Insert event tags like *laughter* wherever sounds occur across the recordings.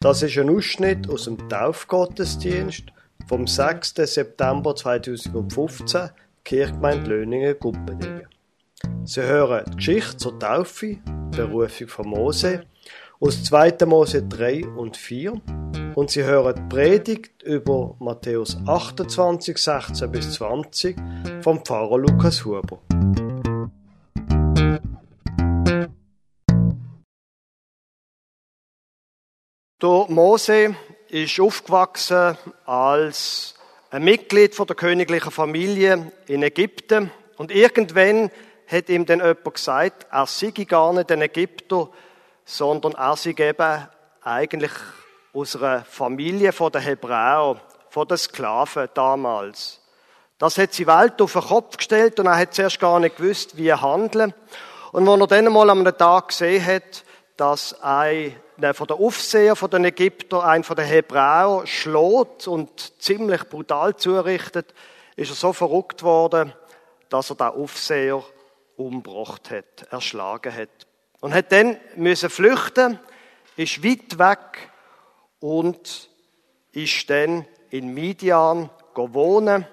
Das ist ein Ausschnitt aus dem Taufgottesdienst vom 6. September 2015, Kirchgemeinde Löningen, Gumpendingen. Sie hören die Geschichte zur Taufe, Berufung von Mose, aus 2. Mose 3 und 4 und Sie hören die Predigt über Matthäus 28, 16 bis 20 vom Pfarrer Lukas Huber. Der Mose ist aufgewachsen als ein Mitglied der königlichen Familie in Ägypten und irgendwann hat ihm dann jemand gesagt, er sei gar nicht ein Ägypter, sondern er sei eben eigentlich aus einer Familie von den Hebräern, von den Sklaven damals. Das hat sie Welt auf den Kopf gestellt und er hat zuerst gar nicht gewusst, wie er handeln. Und als er dann mal am Tag gesehen hat, dass ein von der Aufseher von den Ägyptern, ein von den Hebräer, schlägt und ziemlich brutal zurichtet, ist er so verrückt worden, dass er den Aufseher umgebracht hat, erschlagen hat. Und hat dann müssen flüchten, ist weit weg und ist dann in Midian wohnen.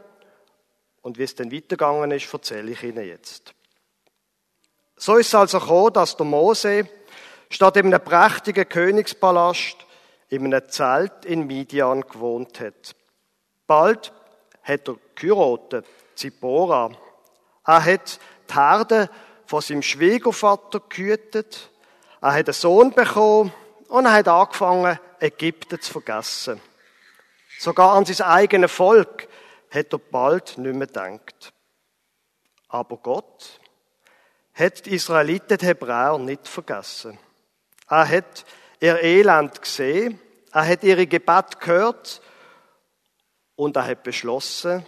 Und wie es dann weitergegangen ist, erzähle ich Ihnen jetzt. So ist es also gekommen, dass der Mose statt in einem prächtigen Königspalast in einem Zelt in Midian gewohnt hat. Bald hat er geheiratet, Zippora. Er hat die Herde von seinem Schwiegervater gehütet. Er hat einen Sohn bekommen und er hat angefangen, Ägypten zu vergessen. Sogar an sein eigenes Volk hat er bald nicht mehr gedacht. Aber Gott hat die Israeliten, die Hebräer, nicht vergessen. Er hat ihr Elend gesehen, er hat ihre Gebet gehört und er hat beschlossen,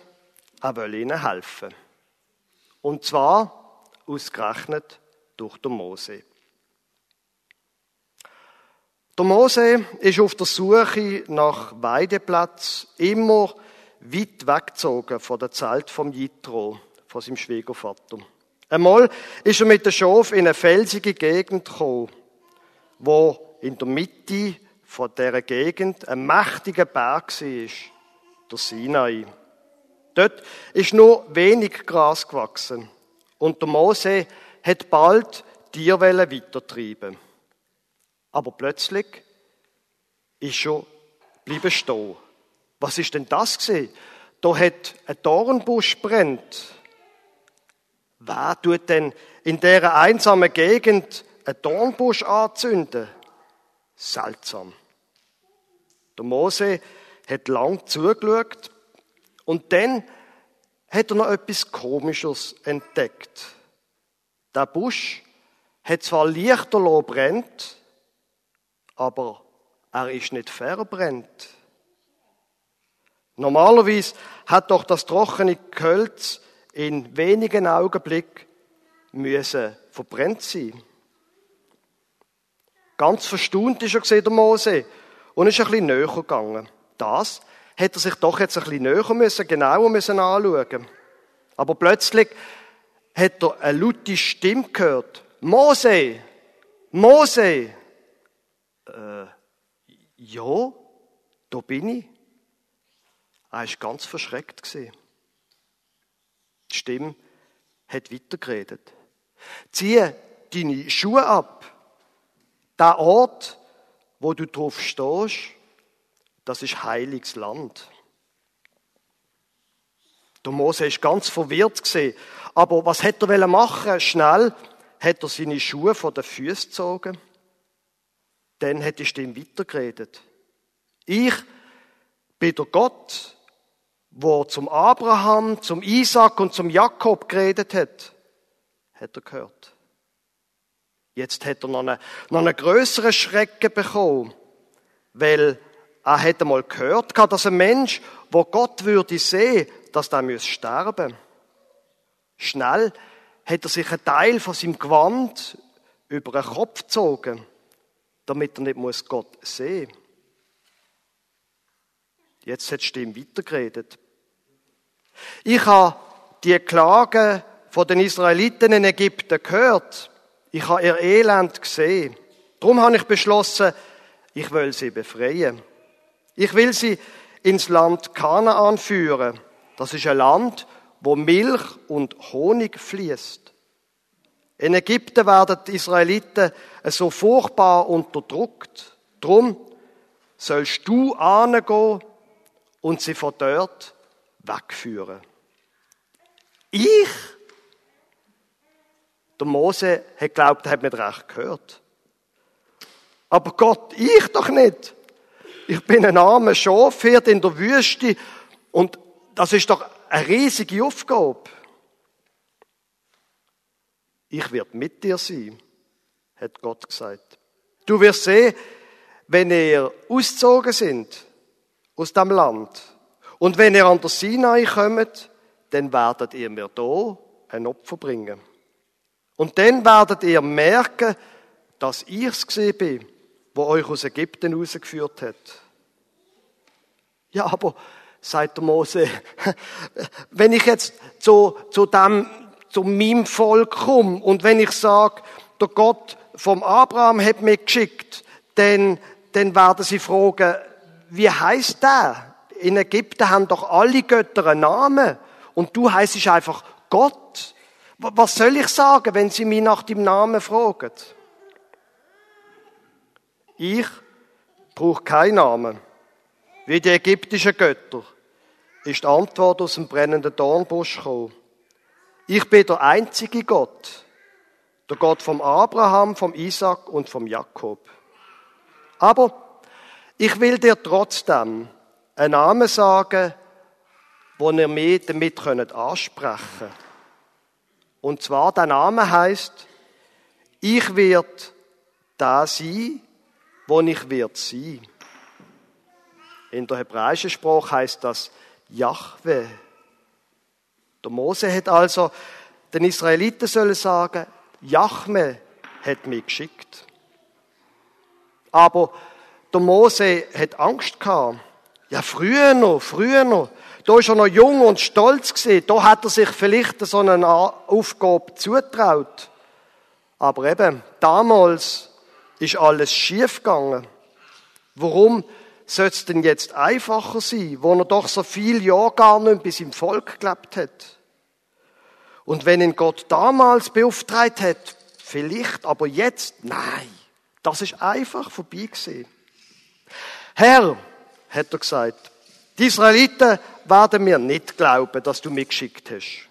er will ihnen helfen. Und zwar ausgerechnet durch den Mose. Der Mose ist auf der Suche nach Weideplatz immer weit weggezogen von der Zelt vom Jitro, von seinem Schwiegervater. Einmal ist er mit der Schof in eine felsige Gegend gekommen wo in der Mitte von dieser Gegend ein mächtiger Berg war, der Sinai. Dort ist nur wenig Gras gewachsen. Und der Mose hat bald Tierwelle weitertreiben. Aber plötzlich ist schon bleiben stehen. Was ist denn das gewesen? Da hat ein Dornbusch brennt. Wer tut denn in dieser einsamen Gegend einen Dornbusch anzünden. Seltsam. Der Mose hat lang zugeschaut und dann hat er noch etwas Komisches entdeckt. Der Busch hat zwar lichterloh brennt, aber er ist nicht verbrennt. Normalerweise hat doch das trockene Gehölz in wenigen Augenblicken müssen verbrennt sein. Ganz verstaunt ist er gesehen, der Mose. Und ist ein bisschen näher gegangen. Das hätte er sich doch jetzt ein bisschen näher müssen, genauer müssen anschauen. Aber plötzlich hat er eine laute Stimme gehört. Mose! Mose! Äh, ja, da bin ich. Er war ganz verschreckt. Die Stimme hat weitergeredet. Zieh deine Schuhe ab der Ort, wo du drauf stehst, das ist heiliges Land. Der Mose ist ganz verwirrt gesehen. Aber was hätte er machen? Schnell hat er seine Schuhe von den Füßen gezogen. Dann hat die Stimme weitergeredet. Ich bin der Gott, wo zum Abraham, zum Isaac und zum Jakob geredet hat, hat er gehört. Jetzt hat er noch einen, noch einen größeren Schrecken bekommen, weil er hätte mal gehört, dass ein Mensch, wo Gott würde sehen, dass der muss sterben. Schnell hat er sich einen Teil von seinem Gewand über den Kopf gezogen, damit er nicht muss Gott sehen. Jetzt hat die Stimme weitergeredet. Ich habe die Klagen von den Israeliten in Ägypten gehört. Ich habe ihr Elend gesehen. Darum habe ich beschlossen, Ich will sie befreien. Ich will sie ins Land Kanaan führen. Das ist ein Land, wo Milch und Honig fließt. In Ägypten werden die Israeliten so furchtbar unterdrückt. Drum sollst du angehen und sie von dort wegführen. Ich? Der Mose hat geglaubt, er hat nicht recht gehört. Aber Gott, ich doch nicht. Ich bin ein armer Schafhirt in der Wüste und das ist doch eine riesige Aufgabe. Ich werde mit dir sein, hat Gott gesagt. Du wirst sehen, wenn ihr ausgezogen sind aus dem Land und wenn ihr an der Sinai kommt, dann werdet ihr mir da ein Opfer bringen. Und dann werdet ihr merken, dass ich es gesehen bin, wo euch aus Ägypten rausgeführt hat. Ja, aber, sagt der Mose, *laughs* wenn ich jetzt zu, zu dem, zu meinem Volk komme und wenn ich sage, der Gott vom Abraham hat mich geschickt, dann, dann werden sie fragen, wie heißt der? In Ägypten haben doch alle Götter einen Namen und du heißt einfach Gott. Was soll ich sagen, wenn sie mich nach dem Namen fragen? Ich brauche keinen Namen. Wie die ägyptischen Götter ist die Antwort aus dem brennenden Dornbusch gekommen. Ich bin der einzige Gott, der Gott vom Abraham, vom Isaac und vom Jakob. Aber ich will dir trotzdem einen Namen sagen, wo ihr mich damit ansprechen könnt. Und zwar, der Name heißt, ich werde da sein, wo ich wird sein. In der hebräischen Sprache heißt das Jahwe. Der Mose hat also den Israeliten sollen sagen, Jahwe hat mich geschickt. Aber der Mose hat Angst gehabt. Ja, früher noch, früher noch. Da ist er noch jung und stolz gewesen. Da hat er sich vielleicht so eine Aufgabe zutraut. Aber eben, damals ist alles schief gegangen. Warum soll es denn jetzt einfacher sein, wo er doch so viel Jahre gar nicht bis im Volk gelebt hat? Und wenn ihn Gott damals beauftragt hat, vielleicht, aber jetzt, nein, das ist einfach vorbei gewesen. Herr, hat er gesagt, die Israeliten werden mir nicht glauben, dass du mich geschickt hast.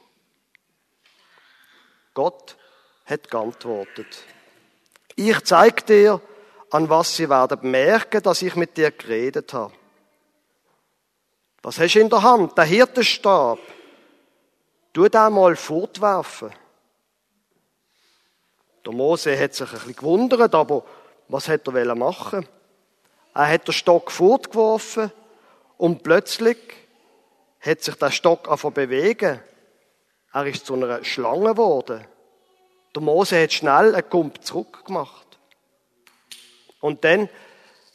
Gott hat geantwortet. Ich zeige dir, an was sie werden merken, dass ich mit dir geredet habe. Was hast du in der Hand? Der Hirtenstab. Tu den mal fortwerfen. Der Mose hat sich ein bisschen gewundert, aber was hat er machen? Er hat den Stock fortgeworfen und plötzlich hat sich der Stock angefangen bewegen. Er ist zu einer Schlange geworden. Der Mose hat schnell einen Kump zurückgemacht. Und dann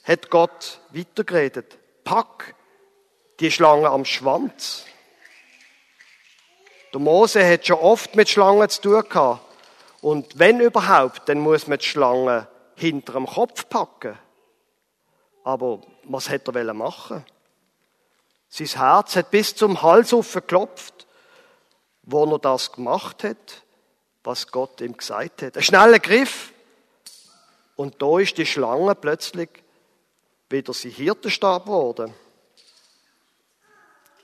hat Gott weitergeredet. Pack die Schlange am Schwanz. Der Mose hat schon oft mit Schlangen zu tun gehabt. Und wenn überhaupt, dann muss man die Schlange hinter dem Kopf packen. Aber was hätte er machen Sein Herz hat bis zum Hals geklopft, wo er das gemacht hat, was Gott ihm gesagt hat. Ein schneller Griff. Und da ist die Schlange plötzlich wieder sein Hirtenstab geworden.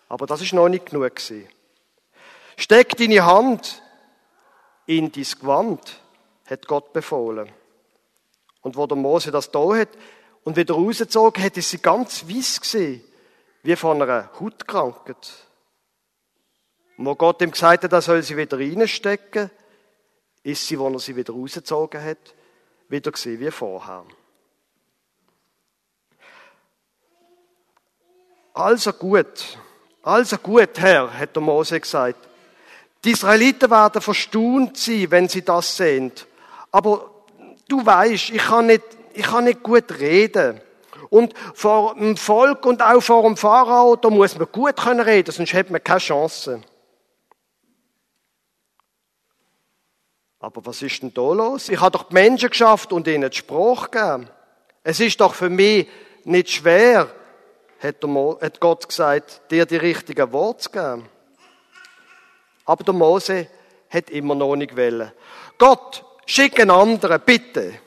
Aber das ist noch nicht genug gewesen. Steck deine Hand in dein Gewand, hat Gott befohlen. Und wo der Mose das da hat, und wieder rausgezogen hat, ist sie ganz weiss gesehen, wie von einer Hautkrankheit. Wo Gott ihm gesagt hat, er soll sie wieder reinstecken, ist sie, wo er sie wieder rausgezogen hat, wieder gesehen wie vorher. Also gut, also gut, Herr, hat der Mose gesagt. Die Israeliten werden verstaunt sein, wenn sie das sehen. Aber du weißt, ich kann nicht ich kann nicht gut reden. Und vor dem Volk und auch vor dem Pharao, da muss man gut können reden, sonst hat man keine Chance. Aber was ist denn da los? Ich habe doch die Menschen geschafft und ihnen die Sprache gegeben. Es ist doch für mich nicht schwer, hat Gott gesagt, dir die richtigen Worte zu geben. Aber der Mose hat immer noch nicht wollen. Gott, schick einen anderen, bitte.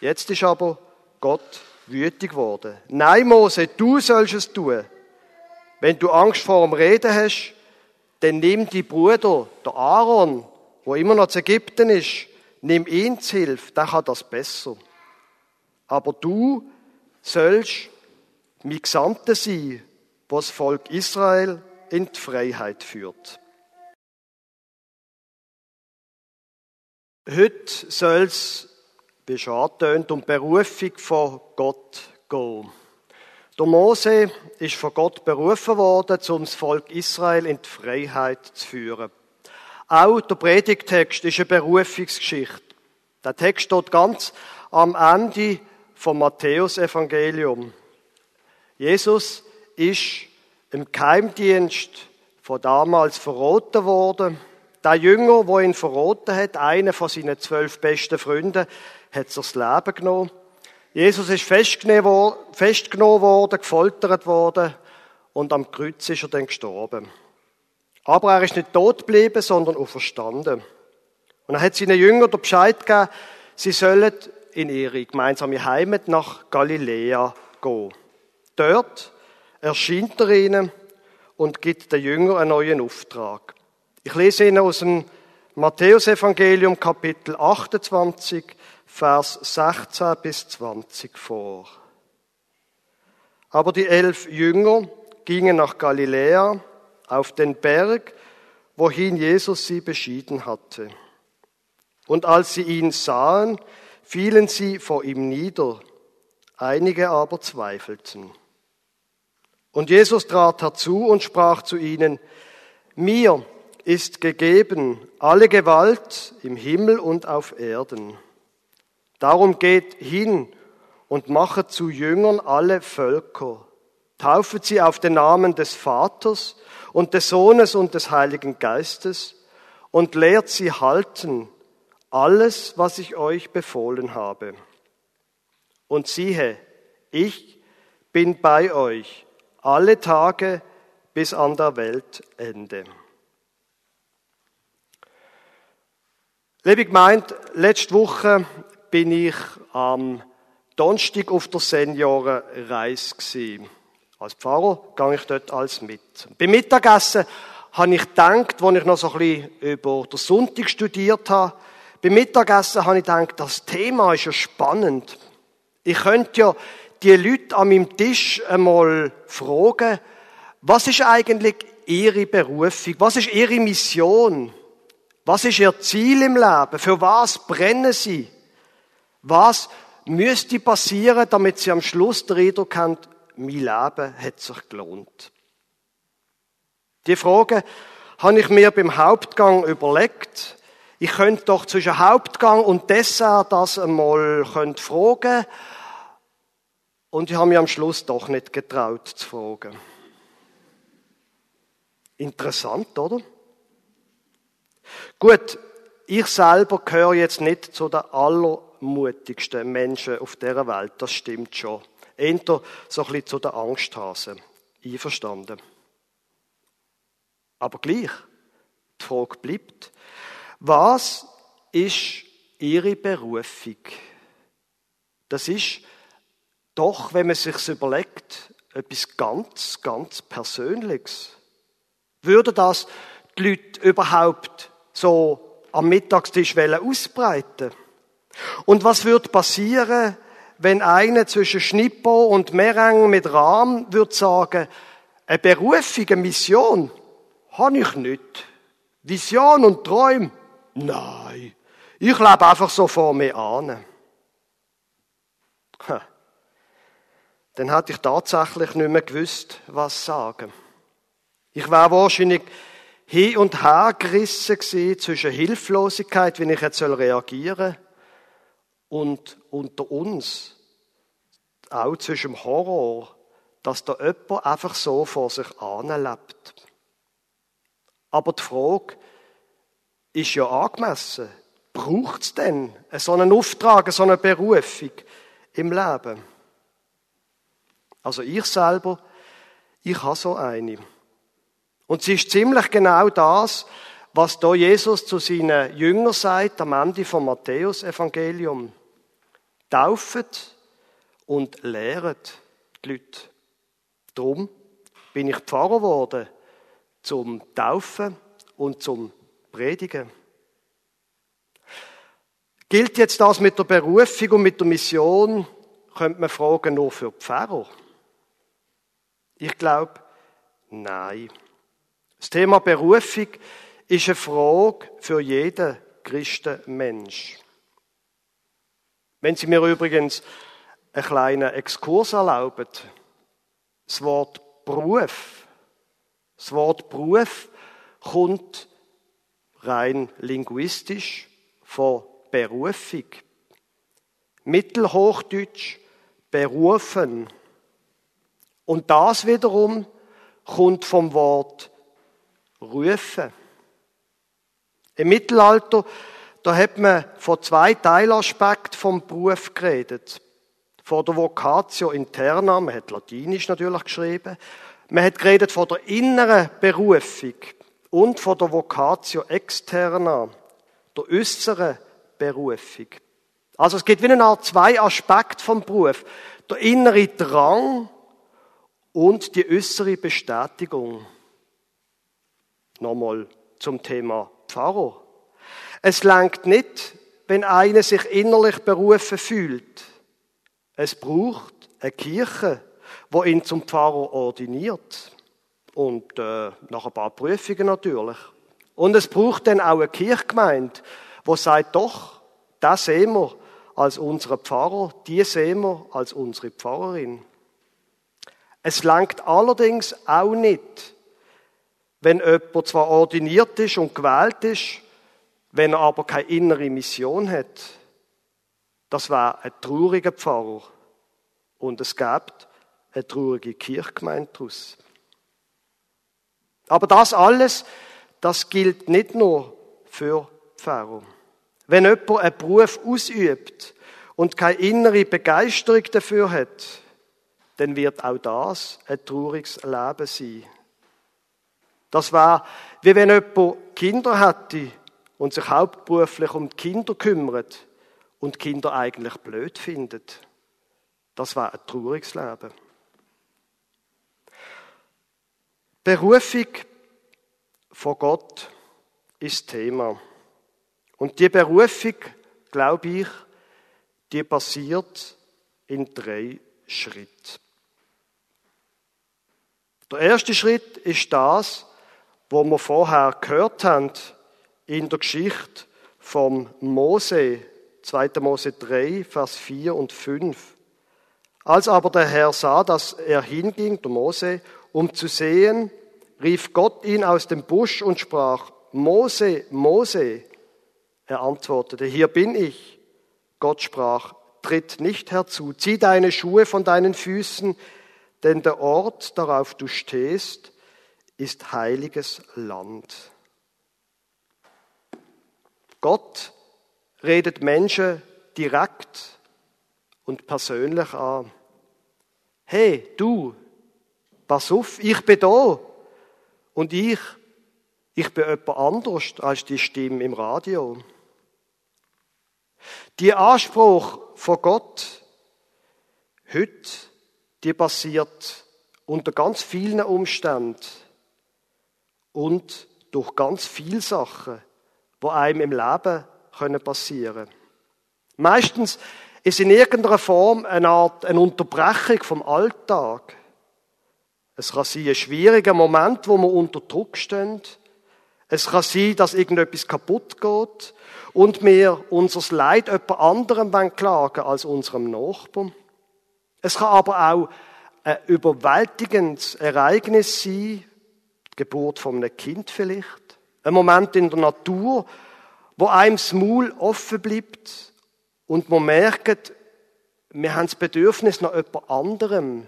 Jetzt ist aber Gott wütig geworden. Nein, Mose, du sollst es tun. Wenn du Angst vor dem Reden hast, dann nimm die Bruder, der Aaron, wo immer noch zu Ägypten ist, nimm ihn zu Hilfe, der kann das besser. Aber du sollst mein Gesandter sein, was das Volk Israel in die Freiheit führt. Heute soll es, wie schon angetönt, die Berufung von Gott gehen. Der Mose ist von Gott berufen worden, um das Volk Israel in die Freiheit zu führen. Auch der Predigtext ist eine Berufungsgeschichte. Der Text steht ganz am Ende vom Matthäusevangelium. Jesus ist im Keimdienst von damals verroten worden. Der Jünger, wo ihn verroten hat, einer von seinen zwölf besten Freunden, hat sich das Leben genommen. Jesus ist festgenommen worden, gefoltert worden und am Kreuz ist er dann gestorben. Aber er ist nicht tot geblieben, sondern auferstanden. Und er hat seinen Jüngern den Bescheid gegeben, sie sollen in ihre gemeinsame Heimat nach Galiläa gehen. Dort erscheint er ihnen und gibt den Jüngern einen neuen Auftrag. Ich lese Ihnen aus dem Matthäusevangelium Kapitel 28, Vers 16 bis 20 vor. Aber die elf Jünger gingen nach Galiläa auf den Berg, wohin Jesus sie beschieden hatte. Und als sie ihn sahen, fielen sie vor ihm nieder, einige aber zweifelten. Und Jesus trat herzu und sprach zu ihnen, mir ist gegeben alle Gewalt im Himmel und auf Erden. Darum geht hin und machet zu Jüngern alle Völker, taufet sie auf den Namen des Vaters und des Sohnes und des Heiligen Geistes und lehrt sie halten alles, was ich euch befohlen habe. Und siehe, ich bin bei euch alle Tage bis an der Weltende. Liebe Gemeinde, letzte Woche bin ich am Donnerstag auf der Seniorenreise. Als Pfarrer gehe ich dort als mit. Beim Mittagessen habe ich gedacht, als ich noch so ein bisschen über den Sonntag studiert habe, beim Mittagessen habe ich gedacht, das Thema ist ja spannend. Ich könnte ja die Leute an meinem Tisch einmal fragen, was ist eigentlich ihre Berufung? Was ist ihre Mission? Was ist ihr Ziel im Leben? Für was brennen sie? Was müsste passieren, damit sie am Schluss den Eindruck haben, mein Leben hat sich gelohnt? Die Frage habe ich mir beim Hauptgang überlegt. Ich könnte doch zwischen Hauptgang und Dessert das einmal fragen. Und ich habe mich am Schluss doch nicht getraut zu fragen. Interessant, oder? Gut, ich selber gehöre jetzt nicht zu den allermutigsten Menschen auf dieser Welt, das stimmt schon. Eher so ein bisschen zu den Angsthasen. Einverstanden. Aber gleich, die Frage bleibt, was ist Ihre Berufung? Das ist doch, wenn man sich überlegt, etwas ganz, ganz Persönliches. Würde das die Leute überhaupt so am Mittagstisch ausbreiten Und was würde passieren, wenn einer zwischen Schnippo und Merang mit Rahm würde sagen, eine Berufung, eine Mission, habe ich nicht. Vision und Träume? Nein. Ich lebe einfach so vor mir an. Dann hätte ich tatsächlich nicht mehr gewusst, was sagen. Ich wäre wahrscheinlich hin und her gerissen gewesen zwischen Hilflosigkeit, wie ich jetzt reagieren soll, und unter uns auch zwischen Horror, dass da jemand einfach so vor sich anlebt. Aber die Frage ist ja angemessen. Braucht es denn so einen Auftrag, so eine Berufung? im Leben? Also ich selber, ich habe so eine. Und sie ist ziemlich genau das, was da Jesus zu seinen Jüngern sagt am Ende vom Matthäus-Evangelium. Taufet und lehret die Leute. Darum bin ich Pfarrer geworden, zum Taufen und zum Predigen. Gilt jetzt das mit der Berufung und mit der Mission, könnte man fragen, nur für Pfarrer? Ich glaube, nein. Das Thema Berufung ist eine Frage für jeden Christenmensch. Wenn Sie mir übrigens einen kleinen Exkurs erlauben, das Wort Beruf, das Wort Beruf kommt rein linguistisch von Berufung. Mittelhochdeutsch berufen. Und das wiederum kommt vom Wort rufen. Im Mittelalter, da hat man von zwei Teilaspekten vom Beruf geredet. Von der Vocatio interna, man hat Latinisch natürlich geschrieben. Man hat geredet von der inneren Berufung und von der Vocatio externa, der äußeren Berufung. Also es gibt wie eine Art zwei Aspekte vom Beruf. Der innere Drang und die äußere Bestätigung. Nochmal zum Thema Pfarrer. Es langt nicht, wenn einer sich innerlich berufen fühlt. Es braucht eine Kirche, wo ihn zum Pfarrer ordiniert. Und äh, nach ein paar Prüfungen natürlich. Und es braucht dann auch eine Kirchgemeinde, wo sagt, doch, das sehen wir als unsere Pfarrer, die sehen wir als unsere Pfarrerin. Es langt allerdings auch nicht, wenn jemand zwar ordiniert ist und gewählt ist, wenn er aber keine innere Mission hat. Das war ein trauriger Pfarrer. Und es gibt eine traurige Kirchgemeinde daraus. Aber das alles, das gilt nicht nur für Pfarrer. Wenn jemand einen Beruf ausübt und keine innere Begeisterung dafür hat, dann wird auch das ein trauriges Leben sein. Das war, wie wenn jemand Kinder hätte und sich hauptberuflich um die Kinder kümmert und Kinder eigentlich blöd findet. Das war ein trauriges Leben. Berufung von Gott ist Thema. Und die Berufung, glaube ich, die passiert in drei Schritten. Der erste Schritt ist das, wo wir vorher gehört haben in der Geschichte vom Mose, 2. Mose 3, Vers 4 und 5. Als aber der Herr sah, dass er hinging, der Mose, um zu sehen, rief Gott ihn aus dem Busch und sprach, Mose, Mose. Er antwortete, hier bin ich. Gott sprach, tritt nicht herzu, zieh deine Schuhe von deinen Füßen, denn der Ort, darauf du stehst, ist heiliges Land. Gott redet Menschen direkt und persönlich an. Hey, du, pass auf, ich bin da. Und ich, ich bin jemand anders als die Stimme im Radio. Die Anspruch von Gott heute, die passiert unter ganz vielen Umständen und durch ganz viele Sachen, die einem im Leben passieren können. Meistens ist in irgendeiner Form eine Art eine Unterbrechung vom Alltag. Es kann sein, ein schwieriger Moment, wo wir unter Druck stehen. Es kann sein, dass irgendetwas kaputt geht und wir unser Leid jemand anderem klagen als unserem Nachbarn. Es kann aber auch ein überwältigendes Ereignis sein, die Geburt von einem Kind vielleicht, ein Moment in der Natur, wo einem das Maul offen bleibt und man merkt, wir haben das Bedürfnis nach jemand anderem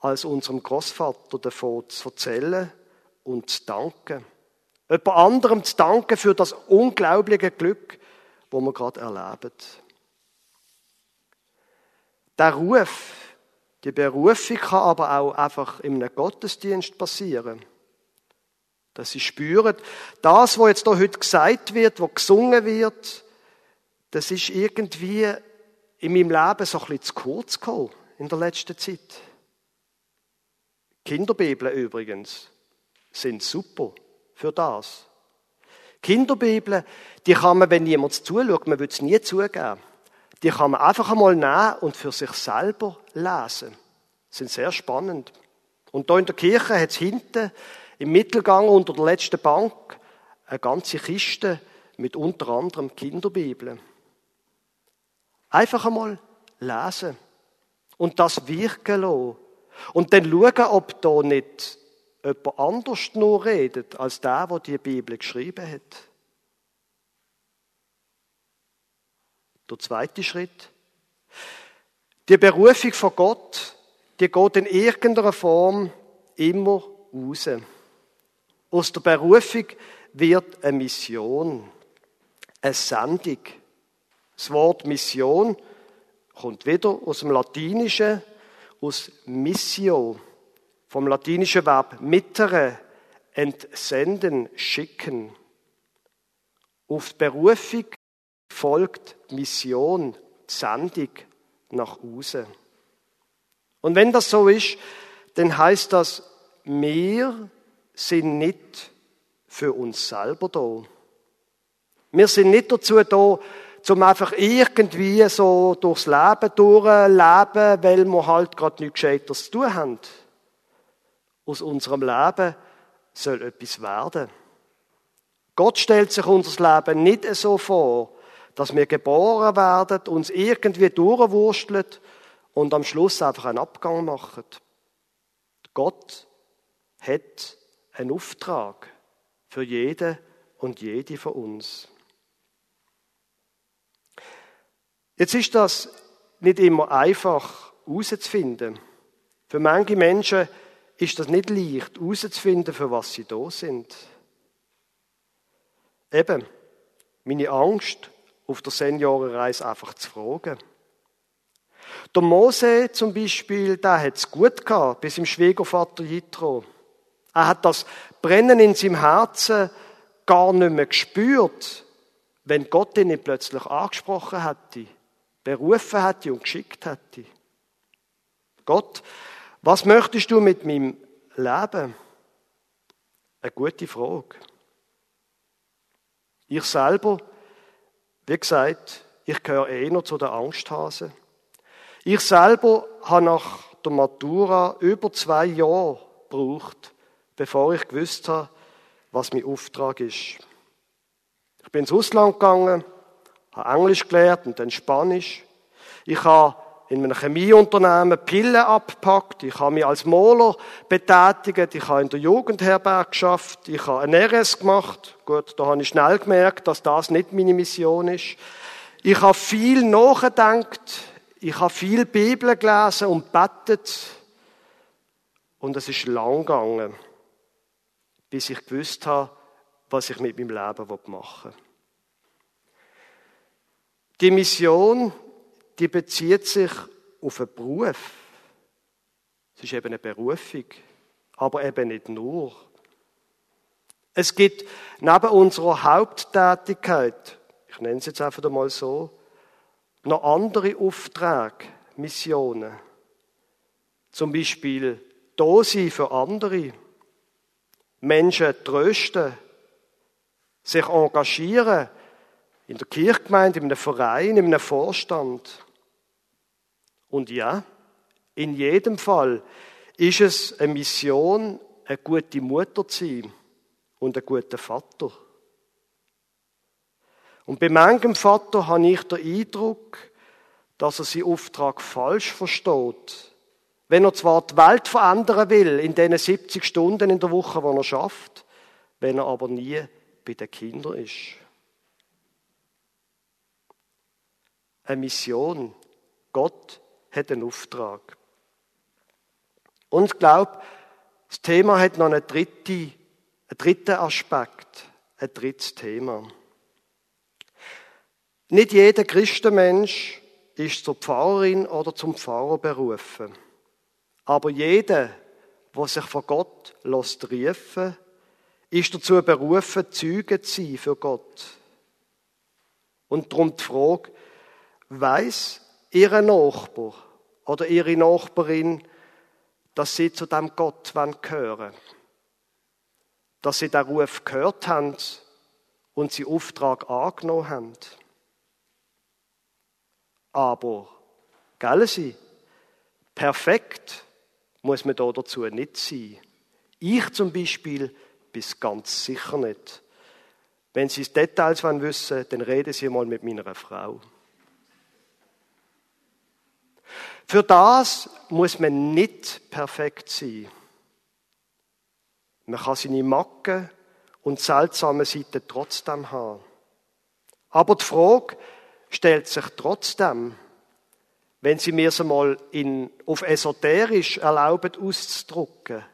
als unserem Großvater davon zu erzählen und zu danken. Jemand anderem zu danken für das unglaubliche Glück, wo wir gerade erleben. Der Ruf, die Berufung kann aber auch einfach in einem Gottesdienst passieren. Dass sie spüren, das, was jetzt hier heute gesagt wird, was gesungen wird, das ist irgendwie in meinem Leben so ein bisschen zu kurz gekommen in der letzten Zeit. Kinderbibeln übrigens sind super für das. Kinderbibeln, die kann man, wenn jemand zuschaut, man würde es nie zugeben, die kann man einfach einmal nehmen und für sich selber lesen. Sind sehr spannend. Und da in der Kirche hat es hinten im Mittelgang unter der letzten Bank eine ganze Kiste mit unter anderem Kinderbibeln. Einfach einmal lesen und das wirken lassen. Und dann schauen, ob da nicht jemand anders nur redet, als der, der die Bibel geschrieben hat. Der zweite Schritt. Die Berufung von Gott, die geht in irgendeiner Form immer raus. Aus der Berufung wird eine Mission, eine Sendung. Das Wort Mission kommt wieder aus dem Latinischen, aus Missio vom latinischen Verb mittere, entsenden, schicken. Auf die Berufung folgt Mission, Sendung nach außen. Und wenn das so ist, dann heißt das, wir sind nicht für uns selber da. Wir sind nicht dazu da, zum einfach irgendwie so durchs Leben durchleben, weil wir halt gerade nichts Gescheites zu tun haben aus unserem Leben soll etwas werden. Gott stellt sich unser Leben nicht so vor, dass wir geboren werden, uns irgendwie durchwursteln und am Schluss einfach einen Abgang machen. Gott hat einen Auftrag für jede und jede von uns. Jetzt ist das nicht immer einfach herauszufinden. Für manche Menschen ist das nicht leicht, herauszufinden, für was sie da sind. Eben, meine Angst, auf der Seniorenreise einfach zu fragen. Der Mose zum Beispiel, der hat es gut gehabt, bis im Schwiegervater Jitro. Er hat das Brennen in seinem Herzen gar nicht mehr gespürt, wenn Gott ihn nicht plötzlich angesprochen hätte, berufen hätte und geschickt hätte. Gott was möchtest du mit meinem Leben? Eine gute Frage. Ich selber, wie gesagt, ich gehöre eher zu der Angsthasen. Ich selber habe nach der Matura über zwei Jahre gebraucht, bevor ich gewusst habe, was mein Auftrag ist. Ich bin ins Ausland gegangen, habe Englisch gelernt und dann Spanisch. Ich habe in einem Chemieunternehmen Pillen abgepackt. Ich habe mich als Maler betätigt. Ich habe in der Jugendherberge geschafft. Ich habe ein RS gemacht. Gut, da habe ich schnell gemerkt, dass das nicht meine Mission ist. Ich habe viel nachgedacht. Ich habe viel Bibel gelesen und betet. Und es ist lang gegangen, bis ich gewusst habe, was ich mit meinem Leben machen will. Die Mission die bezieht sich auf einen Beruf. Es ist eben eine Berufung, aber eben nicht nur. Es gibt neben unserer Haupttätigkeit, ich nenne es jetzt einfach mal so, noch andere Aufträge, Missionen. Zum Beispiel da sein für andere, Menschen trösten, sich engagieren in der Kirchgemeinde, in einem Verein, in einem Vorstand. Und ja, in jedem Fall ist es eine Mission, eine gute Mutter zu sein und ein guter Vater. Und bei manchem Vater habe ich den Eindruck, dass er seinen Auftrag falsch versteht. Wenn er zwar die Welt verändern will in diesen 70 Stunden in der Woche, die er schafft, wenn er aber nie bei den Kindern ist. eine Mission. Gott hat einen Auftrag. Und ich glaube, das Thema hat noch einen dritten, einen dritten Aspekt, ein drittes Thema. Nicht jeder Christenmensch ist zur Pfarrerin oder zum Pfarrer berufen. Aber jeder, der sich von Gott lässt riefen, ist dazu berufen, Zeuge zu sein für Gott. Und darum die Frage, weiß Ihr Nachbar oder Ihre Nachbarin, dass Sie zu dem Gott gehören? Dass Sie den Ruf gehört haben und Sie Auftrag angenommen haben? Aber, gell Sie, perfekt muss man da dazu nicht sein. Ich zum Beispiel bin ganz sicher nicht. Wenn Sie Details wissen wollen, dann reden Sie mal mit meiner Frau. Für das muss man nicht perfekt sein. Man kann seine Macken und seltsame Seiten trotzdem haben. Aber die Frage stellt sich trotzdem, wenn Sie mir es einmal in, auf esoterisch erlauben auszudrücken,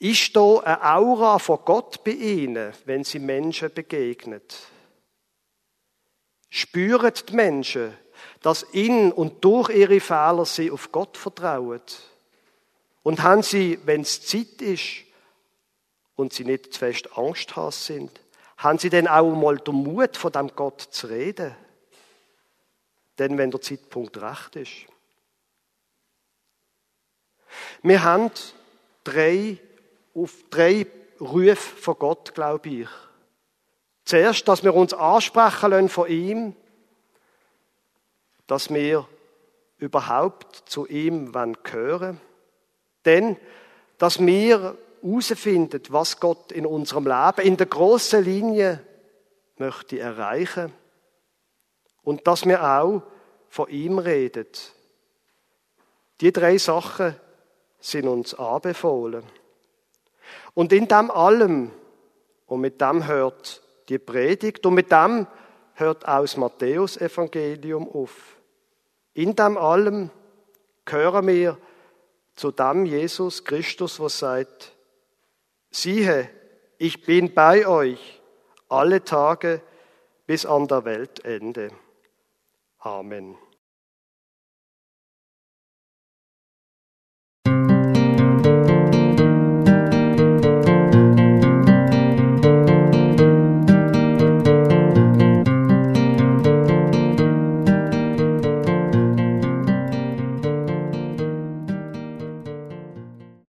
ist da eine Aura von Gott bei Ihnen, wenn Sie Menschen begegnet? Spüren die Menschen, dass in und durch ihre Fehler sie auf Gott vertrauen? Und haben sie, wenn es Zeit ist und sie nicht zu fest Angst haben sind, haben sie denn auch mal den Mut, von dem Gott zu reden? Denn wenn der Zeitpunkt recht ist. Wir haben drei auf drei Rufe von Gott, glaube ich. Zuerst, dass wir uns ansprechen lassen von ihm, dass wir überhaupt zu ihm gehören Denn, dass wir herausfinden, was Gott in unserem Leben in der großen Linie möchte erreichen. Und dass wir auch von ihm reden. Die drei Sachen sind uns anbefohlen. Und in dem allem, und mit dem hört die Predigt, und mit dem hört auch das Matthäus-Evangelium auf. In dem allem gehören wir zu dem Jesus Christus, was sagt, siehe, ich bin bei euch alle Tage bis an der Weltende. Amen.